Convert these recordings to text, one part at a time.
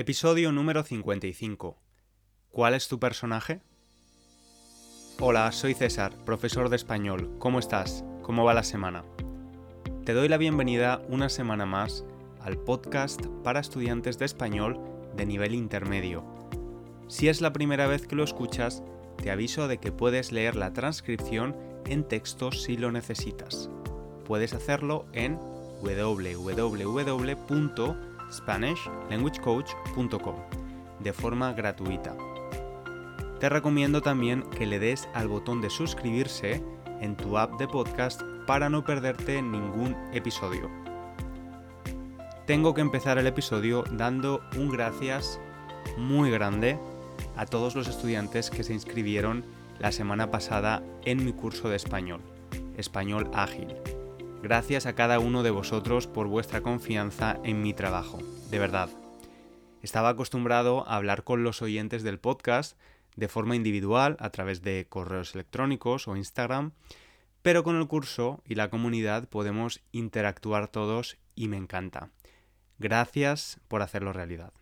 Episodio número 55. ¿Cuál es tu personaje? Hola, soy César, profesor de español. ¿Cómo estás? ¿Cómo va la semana? Te doy la bienvenida una semana más al podcast para estudiantes de español de nivel intermedio. Si es la primera vez que lo escuchas, te aviso de que puedes leer la transcripción en texto si lo necesitas. Puedes hacerlo en www.spanishlanguagecoach.com de forma gratuita. Te recomiendo también que le des al botón de suscribirse en tu app de podcast para no perderte ningún episodio. Tengo que empezar el episodio dando un gracias muy grande a todos los estudiantes que se inscribieron la semana pasada en mi curso de español, Español Ágil. Gracias a cada uno de vosotros por vuestra confianza en mi trabajo, de verdad. Estaba acostumbrado a hablar con los oyentes del podcast de forma individual a través de correos electrónicos o Instagram, pero con el curso y la comunidad podemos interactuar todos y me encanta. Gracias por hacerlo realidad.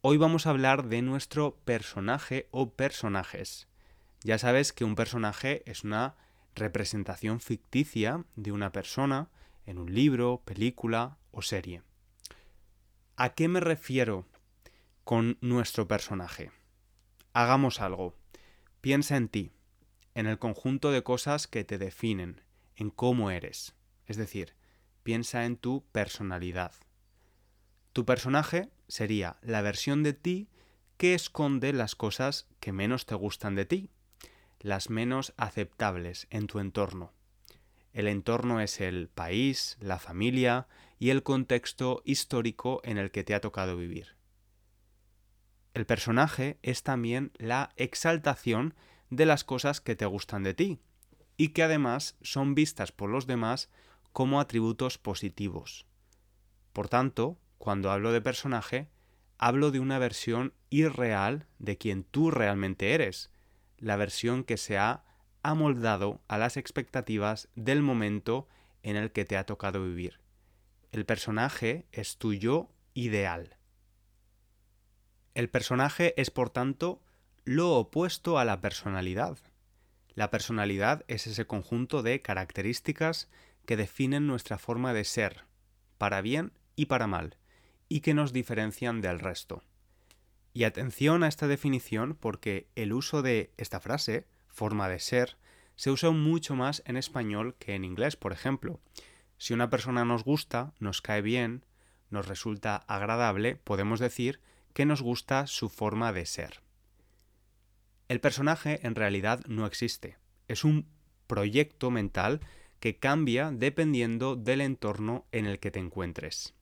Hoy vamos a hablar de nuestro personaje o personajes. Ya sabes que un personaje es una representación ficticia de una persona en un libro, película o serie. ¿A qué me refiero con nuestro personaje? Hagamos algo. Piensa en ti, en el conjunto de cosas que te definen, en cómo eres. Es decir, piensa en tu personalidad. Tu personaje sería la versión de ti que esconde las cosas que menos te gustan de ti, las menos aceptables en tu entorno. El entorno es el país, la familia y el contexto histórico en el que te ha tocado vivir. El personaje es también la exaltación de las cosas que te gustan de ti y que además son vistas por los demás como atributos positivos. Por tanto, cuando hablo de personaje, hablo de una versión irreal de quien tú realmente eres, la versión que se ha amoldado a las expectativas del momento en el que te ha tocado vivir. El personaje es tu yo ideal. El personaje es, por tanto, lo opuesto a la personalidad. La personalidad es ese conjunto de características que definen nuestra forma de ser, para bien y para mal, y que nos diferencian del resto. Y atención a esta definición porque el uso de esta frase, forma de ser, se usa mucho más en español que en inglés, por ejemplo. Si una persona nos gusta, nos cae bien, nos resulta agradable, podemos decir que nos gusta su forma de ser. El personaje en realidad no existe. Es un proyecto mental que cambia dependiendo del entorno en el que te encuentres.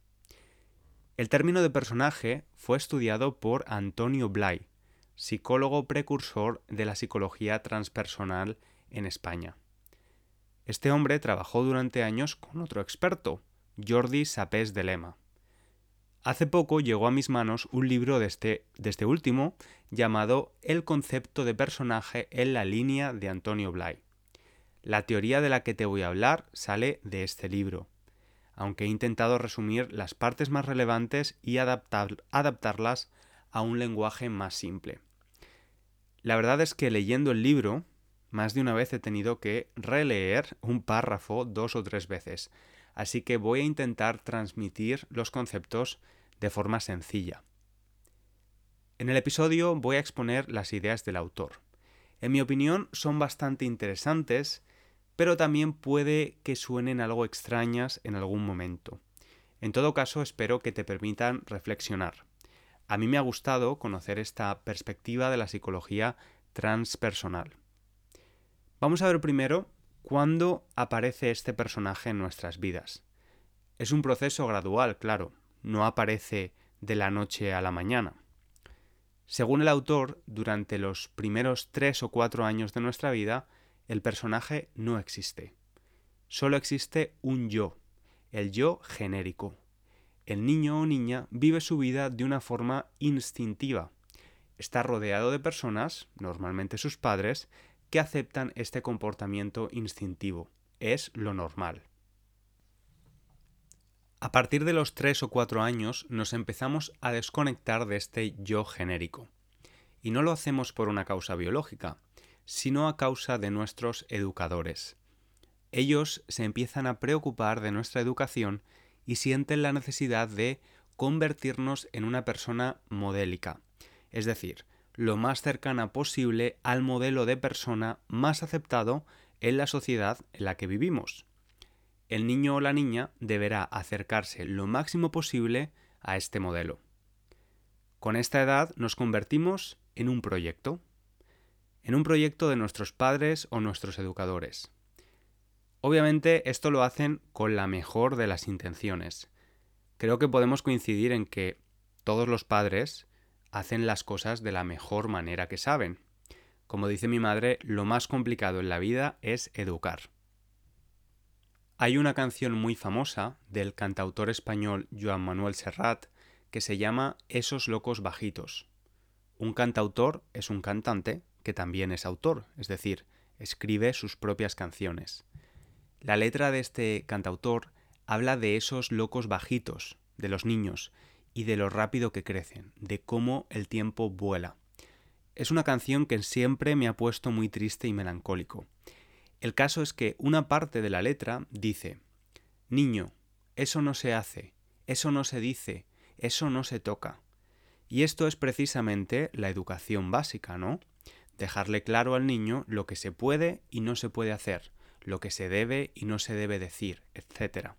El término de personaje fue estudiado por Antonio Blay, psicólogo precursor de la psicología transpersonal en España. Este hombre trabajó durante años con otro experto, Jordi Sapés de Lema. Hace poco llegó a mis manos un libro de este, de este último llamado El concepto de personaje en la línea de Antonio Blay. La teoría de la que te voy a hablar sale de este libro aunque he intentado resumir las partes más relevantes y adaptarlas a un lenguaje más simple. La verdad es que leyendo el libro, más de una vez he tenido que releer un párrafo dos o tres veces, así que voy a intentar transmitir los conceptos de forma sencilla. En el episodio voy a exponer las ideas del autor. En mi opinión son bastante interesantes pero también puede que suenen algo extrañas en algún momento. En todo caso, espero que te permitan reflexionar. A mí me ha gustado conocer esta perspectiva de la psicología transpersonal. Vamos a ver primero cuándo aparece este personaje en nuestras vidas. Es un proceso gradual, claro, no aparece de la noche a la mañana. Según el autor, durante los primeros tres o cuatro años de nuestra vida, el personaje no existe. Solo existe un yo, el yo genérico. El niño o niña vive su vida de una forma instintiva. Está rodeado de personas, normalmente sus padres, que aceptan este comportamiento instintivo. Es lo normal. A partir de los 3 o 4 años nos empezamos a desconectar de este yo genérico. Y no lo hacemos por una causa biológica, sino a causa de nuestros educadores. Ellos se empiezan a preocupar de nuestra educación y sienten la necesidad de convertirnos en una persona modélica, es decir, lo más cercana posible al modelo de persona más aceptado en la sociedad en la que vivimos el niño o la niña deberá acercarse lo máximo posible a este modelo. Con esta edad nos convertimos en un proyecto, en un proyecto de nuestros padres o nuestros educadores. Obviamente esto lo hacen con la mejor de las intenciones. Creo que podemos coincidir en que todos los padres hacen las cosas de la mejor manera que saben. Como dice mi madre, lo más complicado en la vida es educar. Hay una canción muy famosa del cantautor español Joan Manuel Serrat que se llama Esos locos bajitos. Un cantautor es un cantante que también es autor, es decir, escribe sus propias canciones. La letra de este cantautor habla de esos locos bajitos, de los niños, y de lo rápido que crecen, de cómo el tiempo vuela. Es una canción que siempre me ha puesto muy triste y melancólico. El caso es que una parte de la letra dice, Niño, eso no se hace, eso no se dice, eso no se toca. Y esto es precisamente la educación básica, ¿no? Dejarle claro al niño lo que se puede y no se puede hacer, lo que se debe y no se debe decir, etc.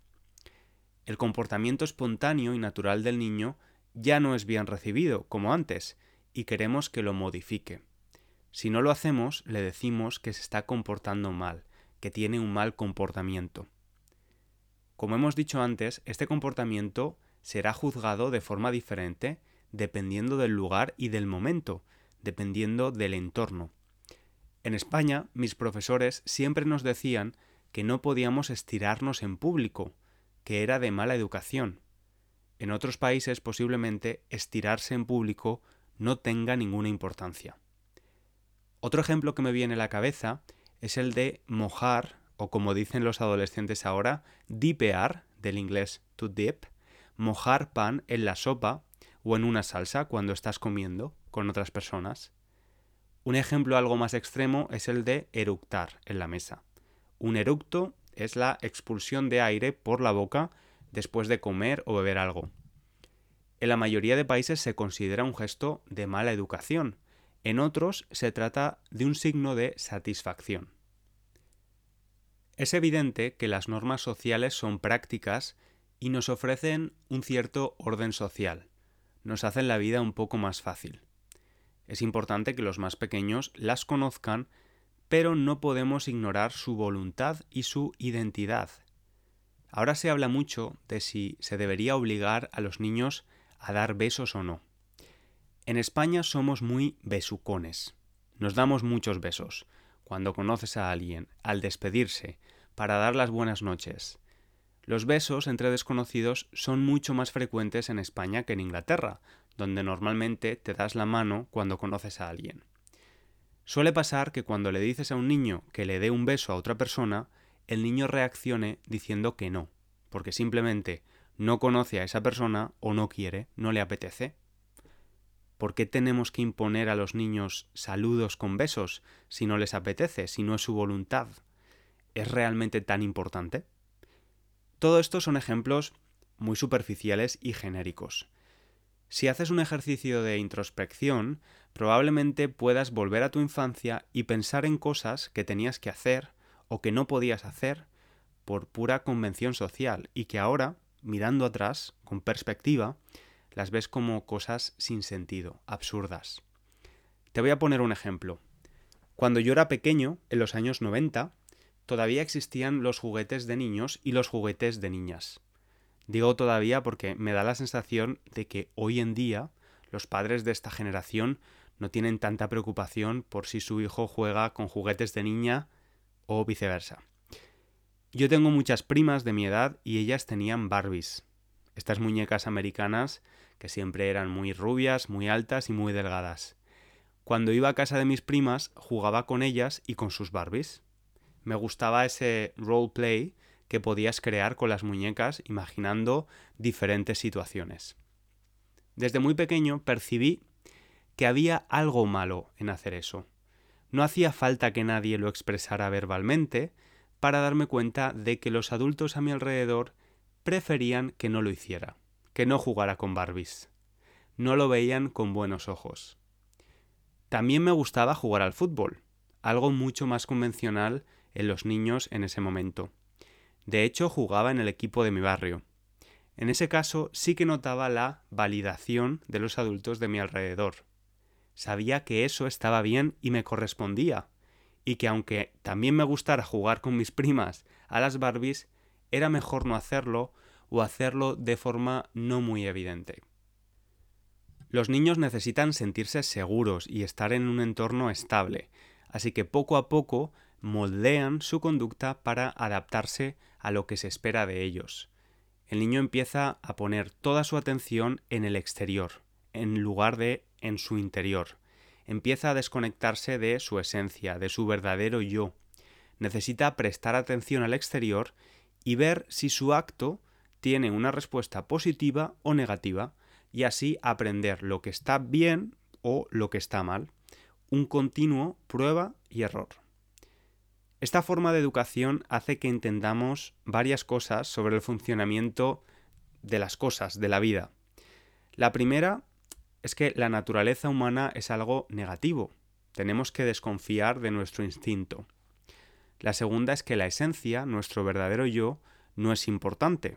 El comportamiento espontáneo y natural del niño ya no es bien recibido, como antes, y queremos que lo modifique. Si no lo hacemos, le decimos que se está comportando mal, que tiene un mal comportamiento. Como hemos dicho antes, este comportamiento será juzgado de forma diferente dependiendo del lugar y del momento, dependiendo del entorno. En España, mis profesores siempre nos decían que no podíamos estirarnos en público, que era de mala educación. En otros países posiblemente estirarse en público no tenga ninguna importancia. Otro ejemplo que me viene a la cabeza es el de mojar, o como dicen los adolescentes ahora, dipear, del inglés to dip, mojar pan en la sopa o en una salsa cuando estás comiendo con otras personas. Un ejemplo algo más extremo es el de eructar en la mesa. Un eructo es la expulsión de aire por la boca después de comer o beber algo. En la mayoría de países se considera un gesto de mala educación, en otros se trata de un signo de satisfacción. Es evidente que las normas sociales son prácticas y nos ofrecen un cierto orden social, nos hacen la vida un poco más fácil. Es importante que los más pequeños las conozcan, pero no podemos ignorar su voluntad y su identidad. Ahora se habla mucho de si se debería obligar a los niños a dar besos o no. En España somos muy besucones. Nos damos muchos besos. Cuando conoces a alguien, al despedirse, para dar las buenas noches. Los besos entre desconocidos son mucho más frecuentes en España que en Inglaterra, donde normalmente te das la mano cuando conoces a alguien. Suele pasar que cuando le dices a un niño que le dé un beso a otra persona, el niño reaccione diciendo que no, porque simplemente no conoce a esa persona o no quiere, no le apetece. ¿Por qué tenemos que imponer a los niños saludos con besos si no les apetece, si no es su voluntad? ¿Es realmente tan importante? Todo esto son ejemplos muy superficiales y genéricos. Si haces un ejercicio de introspección, probablemente puedas volver a tu infancia y pensar en cosas que tenías que hacer o que no podías hacer por pura convención social y que ahora, mirando atrás, con perspectiva, las ves como cosas sin sentido, absurdas. Te voy a poner un ejemplo. Cuando yo era pequeño, en los años 90, todavía existían los juguetes de niños y los juguetes de niñas. Digo todavía porque me da la sensación de que hoy en día los padres de esta generación no tienen tanta preocupación por si su hijo juega con juguetes de niña o viceversa. Yo tengo muchas primas de mi edad y ellas tenían Barbies, estas muñecas americanas que siempre eran muy rubias, muy altas y muy delgadas. Cuando iba a casa de mis primas, jugaba con ellas y con sus Barbies. Me gustaba ese roleplay que podías crear con las muñecas imaginando diferentes situaciones. Desde muy pequeño percibí que había algo malo en hacer eso. No hacía falta que nadie lo expresara verbalmente para darme cuenta de que los adultos a mi alrededor preferían que no lo hiciera, que no jugara con Barbies. No lo veían con buenos ojos. También me gustaba jugar al fútbol, algo mucho más convencional en los niños en ese momento. De hecho, jugaba en el equipo de mi barrio. En ese caso sí que notaba la validación de los adultos de mi alrededor. Sabía que eso estaba bien y me correspondía, y que aunque también me gustara jugar con mis primas a las Barbies, era mejor no hacerlo o hacerlo de forma no muy evidente. Los niños necesitan sentirse seguros y estar en un entorno estable, así que poco a poco moldean su conducta para adaptarse a lo que se espera de ellos. El niño empieza a poner toda su atención en el exterior, en lugar de en su interior. Empieza a desconectarse de su esencia, de su verdadero yo. Necesita prestar atención al exterior y ver si su acto tiene una respuesta positiva o negativa, y así aprender lo que está bien o lo que está mal. Un continuo prueba y error. Esta forma de educación hace que entendamos varias cosas sobre el funcionamiento de las cosas, de la vida. La primera es que la naturaleza humana es algo negativo. Tenemos que desconfiar de nuestro instinto. La segunda es que la esencia, nuestro verdadero yo, no es importante.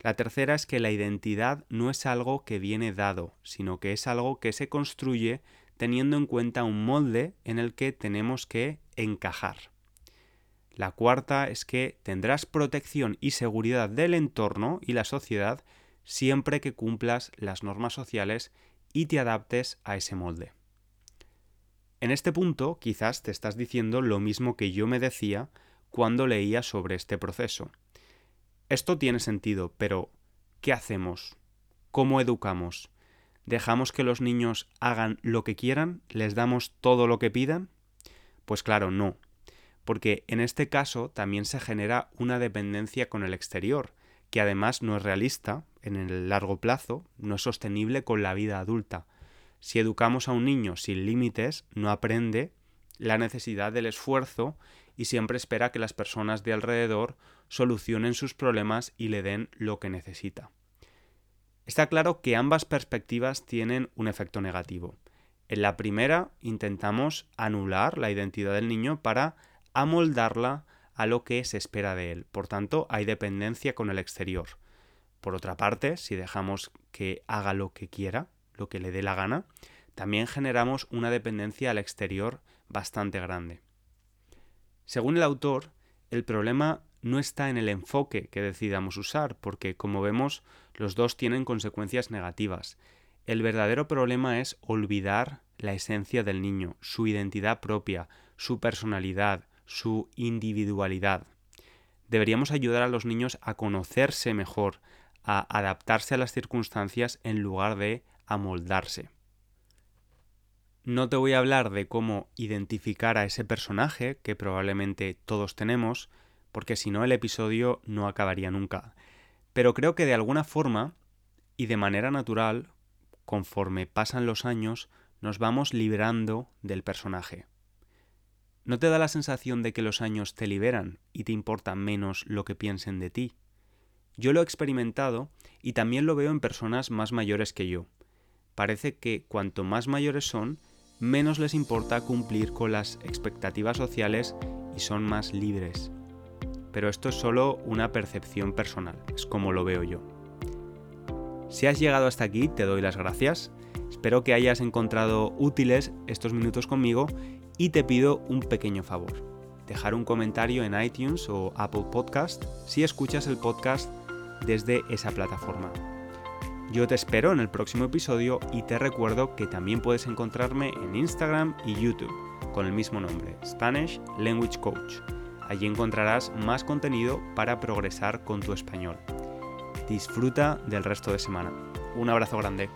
La tercera es que la identidad no es algo que viene dado, sino que es algo que se construye teniendo en cuenta un molde en el que tenemos que encajar. La cuarta es que tendrás protección y seguridad del entorno y la sociedad siempre que cumplas las normas sociales y te adaptes a ese molde. En este punto quizás te estás diciendo lo mismo que yo me decía cuando leía sobre este proceso. Esto tiene sentido, pero ¿qué hacemos? ¿Cómo educamos? ¿Dejamos que los niños hagan lo que quieran? ¿Les damos todo lo que pidan? Pues claro, no. Porque en este caso también se genera una dependencia con el exterior, que además no es realista en el largo plazo, no es sostenible con la vida adulta. Si educamos a un niño sin límites, no aprende la necesidad del esfuerzo y siempre espera que las personas de alrededor solucionen sus problemas y le den lo que necesita. Está claro que ambas perspectivas tienen un efecto negativo. En la primera intentamos anular la identidad del niño para amoldarla a lo que se espera de él. Por tanto, hay dependencia con el exterior. Por otra parte, si dejamos que haga lo que quiera, lo que le dé la gana, también generamos una dependencia al exterior bastante grande. Según el autor, el problema no está en el enfoque que decidamos usar, porque como vemos, los dos tienen consecuencias negativas. El verdadero problema es olvidar la esencia del niño, su identidad propia, su personalidad, su individualidad. Deberíamos ayudar a los niños a conocerse mejor, a adaptarse a las circunstancias en lugar de amoldarse. No te voy a hablar de cómo identificar a ese personaje, que probablemente todos tenemos, porque si no el episodio no acabaría nunca. Pero creo que de alguna forma, y de manera natural, conforme pasan los años, nos vamos librando del personaje. ¿No te da la sensación de que los años te liberan y te importa menos lo que piensen de ti? Yo lo he experimentado y también lo veo en personas más mayores que yo. Parece que cuanto más mayores son, menos les importa cumplir con las expectativas sociales y son más libres. Pero esto es solo una percepción personal, es como lo veo yo. Si has llegado hasta aquí, te doy las gracias. Espero que hayas encontrado útiles estos minutos conmigo y te pido un pequeño favor. Dejar un comentario en iTunes o Apple Podcast si escuchas el podcast desde esa plataforma. Yo te espero en el próximo episodio y te recuerdo que también puedes encontrarme en Instagram y YouTube con el mismo nombre, Spanish Language Coach. Allí encontrarás más contenido para progresar con tu español. Disfruta del resto de semana. Un abrazo grande.